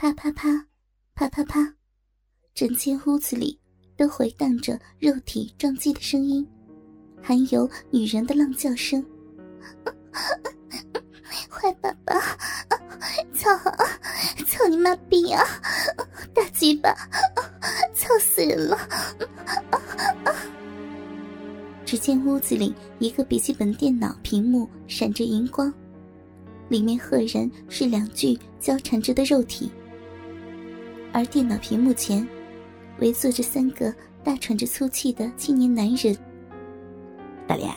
啪啪啪，啪啪啪，整间屋子里都回荡着肉体撞击的声音，还有女人的浪叫声。坏爸爸，操！操你妈逼啊！大鸡巴，操死人了！只见屋子里一个笔记本电脑屏幕闪着荧光，里面赫然是两具交缠着的肉体。而电脑屏幕前，围坐着三个大喘着粗气的青年男人。大脸，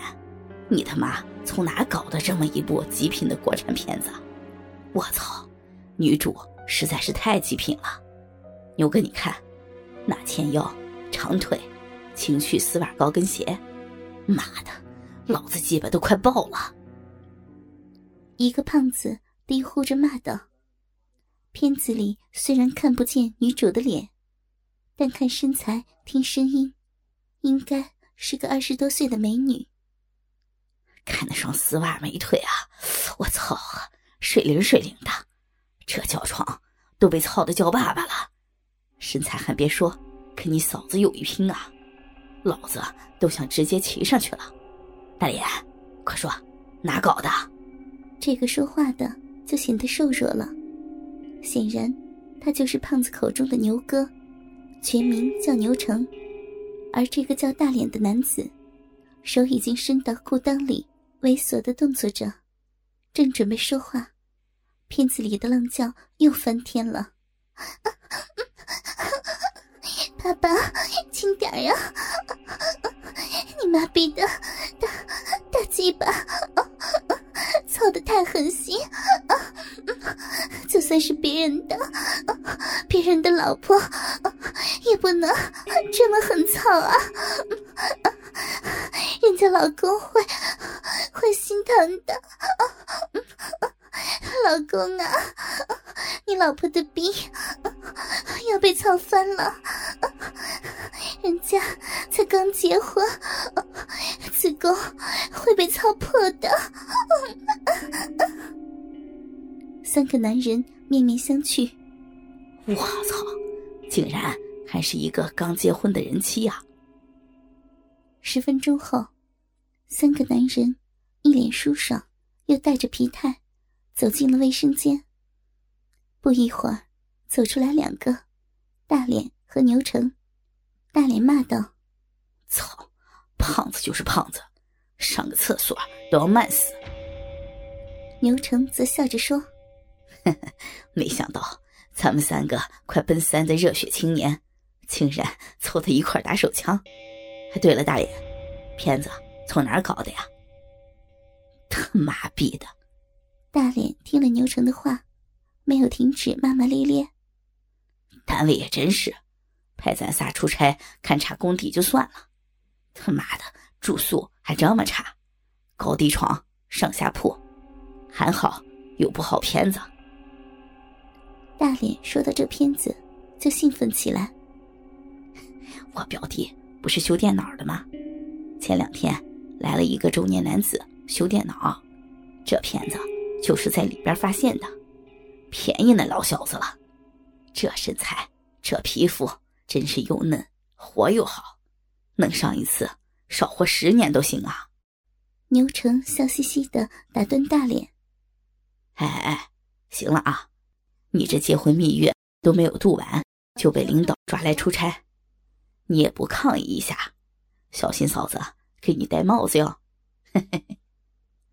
你他妈从哪搞的这么一部极品的国产片子？我操，女主实在是太极品了！牛哥，你看，那纤腰、长腿、情趣丝袜高跟鞋，妈的，老子鸡巴都快爆了！一个胖子低呼着骂道。片子里虽然看不见女主的脸，但看身材、听声音，应该是个二十多岁的美女。看那双丝袜美腿啊，我操啊，水灵水灵的，这叫床都被操的叫爸爸了。身材还别说，跟你嫂子有一拼啊，老子都想直接骑上去了。大爷，快说，哪搞的？这个说话的就显得瘦弱了。显然，他就是胖子口中的牛哥，全名叫牛成。而这个叫大脸的男子，手已经伸到裤裆里，猥琐的动作着，正准备说话，片子里的浪叫又翻天了。爸爸，轻点呀！你妈逼的大大鸡巴，操的太狠心！就算是别人的，别人的老婆，也不能这么狠操啊！人家老公会会心疼的。老公啊，你老婆的逼要被操翻了，人家才刚结婚，子宫会被操破的。三个男人面面相觑，我操，竟然还是一个刚结婚的人妻呀！十分钟后，三个男人一脸舒爽，又带着疲态，走进了卫生间。不一会儿，走出来两个，大脸和牛成。大脸骂道：“操，胖子就是胖子，上个厕所都要慢死。”牛成则笑着说。没想到咱们三个快奔三的热血青年，竟然凑在一块打手枪。对了，大脸，片子从哪儿搞的呀？他妈逼的！大脸听了牛成的话，没有停止骂骂咧咧。单位也真是，派咱仨出差勘察工地就算了，他妈的住宿还这么差，高低床、上下铺，还好有部好片子。大脸说到这片子，就兴奋起来。我表弟不是修电脑的吗？前两天来了一个中年男子修电脑，这片子就是在里边发现的，便宜那老小子了。这身材，这皮肤，真是又嫩，活又好，能上一次，少活十年都行啊！牛成笑嘻嘻的打断大脸：“哎哎哎，行了啊！”你这结婚蜜月都没有度完，就被领导抓来出差，你也不抗议一下，小心嫂子给你戴帽子哟！嘿嘿，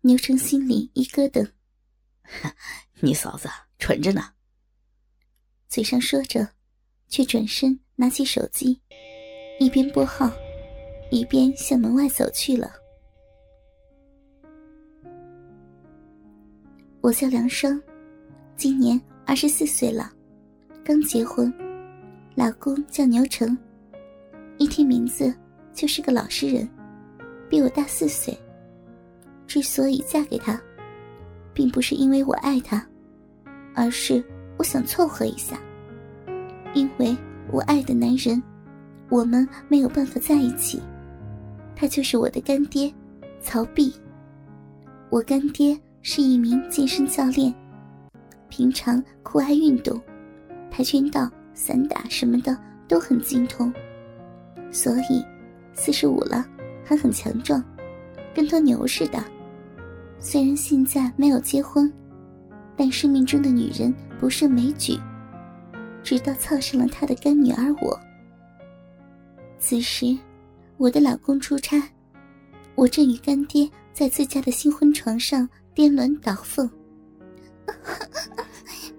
牛成心里一咯噔，你嫂子纯着呢。嘴上说着，却转身拿起手机，一边拨号，一边向门外走去了。我叫梁生，今年。二十四岁了，刚结婚，老公叫牛成，一听名字就是个老实人，比我大四岁。之所以嫁给他，并不是因为我爱他，而是我想凑合一下。因为我爱的男人，我们没有办法在一起。他就是我的干爹，曹碧。我干爹是一名健身教练。平常酷爱运动，跆拳道、散打什么的都很精通，所以四十五了还很强壮，跟头牛似的。虽然现在没有结婚，但生命中的女人不胜枚举，直到操上了他的干女儿我。此时，我的老公出差，我正与干爹在自家的新婚床上颠鸾倒凤。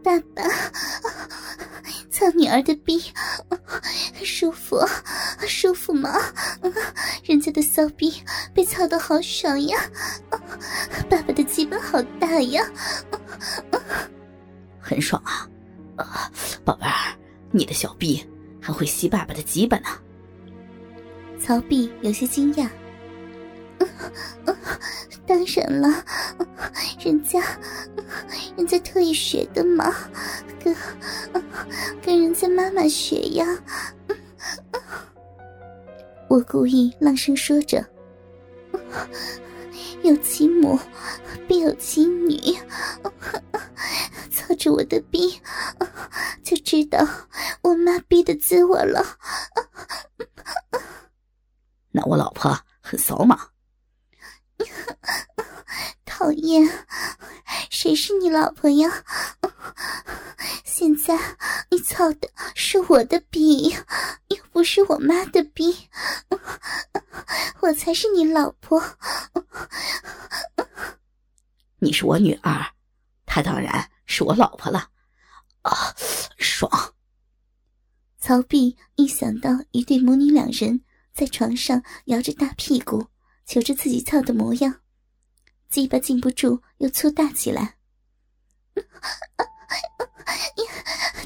爸爸，操女儿的逼，舒服，舒服吗？人家的骚逼被操的好爽呀！爸爸的鸡巴好大呀，很爽啊！啊，宝贝儿，你的小臂还会吸爸爸的鸡巴呢。曹碧有些惊讶。当然了，人家，人家特意学的嘛，跟跟人家妈妈学呀。我故意浪声说着：“有其母，必有其女。操着我的逼，就知道我妈逼的滋味了。那我老婆很骚吗？”讨厌，谁是你老婆呀？现在你操的是我的逼，又不是我妈的逼，我才是你老婆。你是我女儿，她当然是我老婆了。啊，爽！曹碧一想到一对母女两人在床上摇着大屁股。求着自己操的模样，鸡巴禁不住又粗大起来。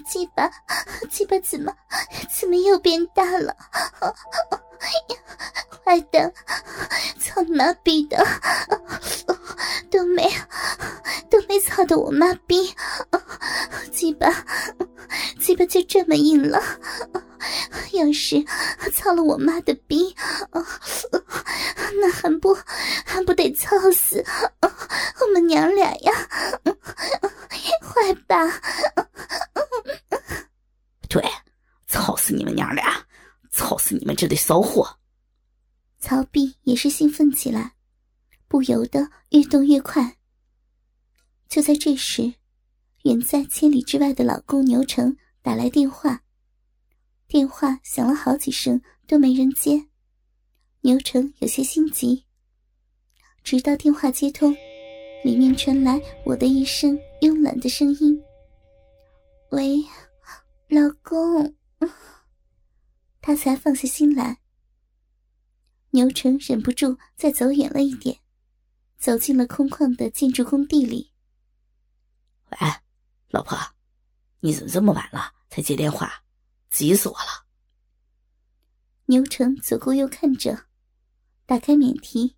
鸡巴，鸡巴怎么怎么又变大了？坏的，操你妈逼的，都没都没操的我妈逼，鸡巴鸡巴就这么硬了。要是操了我妈的逼，那还不还不得操死我们娘俩呀？坏吧？对，操死你们娘俩，操死你们这对骚货！曹碧也是兴奋起来，不由得越动越快。就在这时，远在千里之外的老公牛成打来电话。电话响了好几声都没人接，牛成有些心急。直到电话接通，里面传来我的一声慵懒的声音：“喂，老公。”他才放下心来。牛成忍不住再走远了一点，走进了空旷的建筑工地里。喂，老婆，你怎么这么晚了才接电话？急死我了！牛成左顾右看着，打开免提，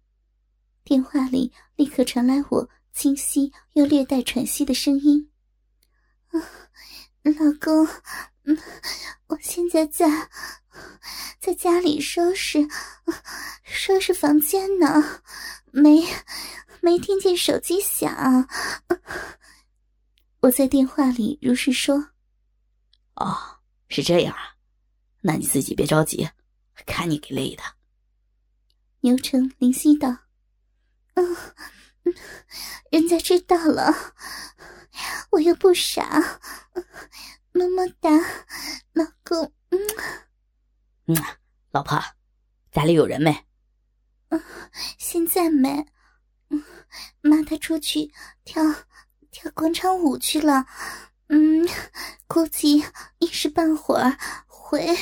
电话里立刻传来我清晰又略带喘息的声音：“老公，嗯，我现在在在家里收拾收拾房间呢，没没听见手机响。”我在电话里如是说：“哦。”是这样啊，那你自己别着急，看你给累的。牛成灵犀道：“嗯，人家知道了，我又不傻，么么哒，老公。”嗯，嗯，老婆，家里有人没？嗯，现在没。嗯，妈她出去跳跳广场舞去了。嗯，估计一时半会儿回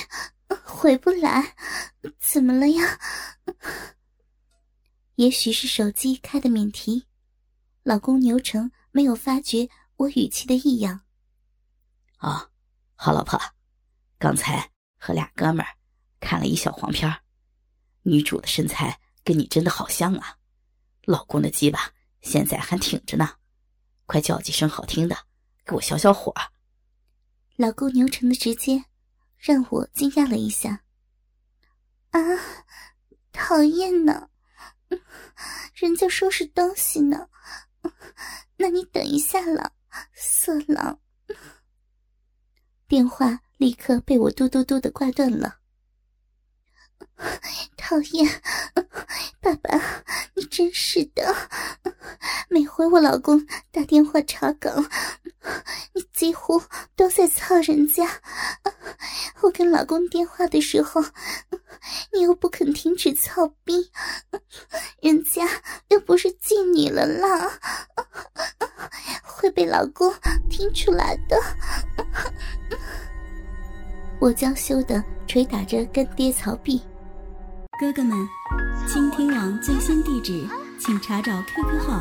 回不来，怎么了呀？也许是手机开的免提，老公牛成没有发觉我语气的异样。哦，好老婆，刚才和俩哥们儿看了一小黄片女主的身材跟你真的好像啊，老公的鸡巴现在还挺着呢，快叫几声好听的。给我消消火。老公牛成的直接，让我惊讶了一下。啊，讨厌呢！人家收拾东西呢。那你等一下了，色狼。电话立刻被我嘟嘟嘟的挂断了。讨厌，爸爸，你真是的！每回我老公打电话查岗，你几乎都在操人家。我跟老公电话的时候，你又不肯停止操逼，人家又不是妓女了啦，会被老公听出来的。我娇羞的捶打着干爹曹壁。哥哥们，倾听网最新地址，请查找 QQ 号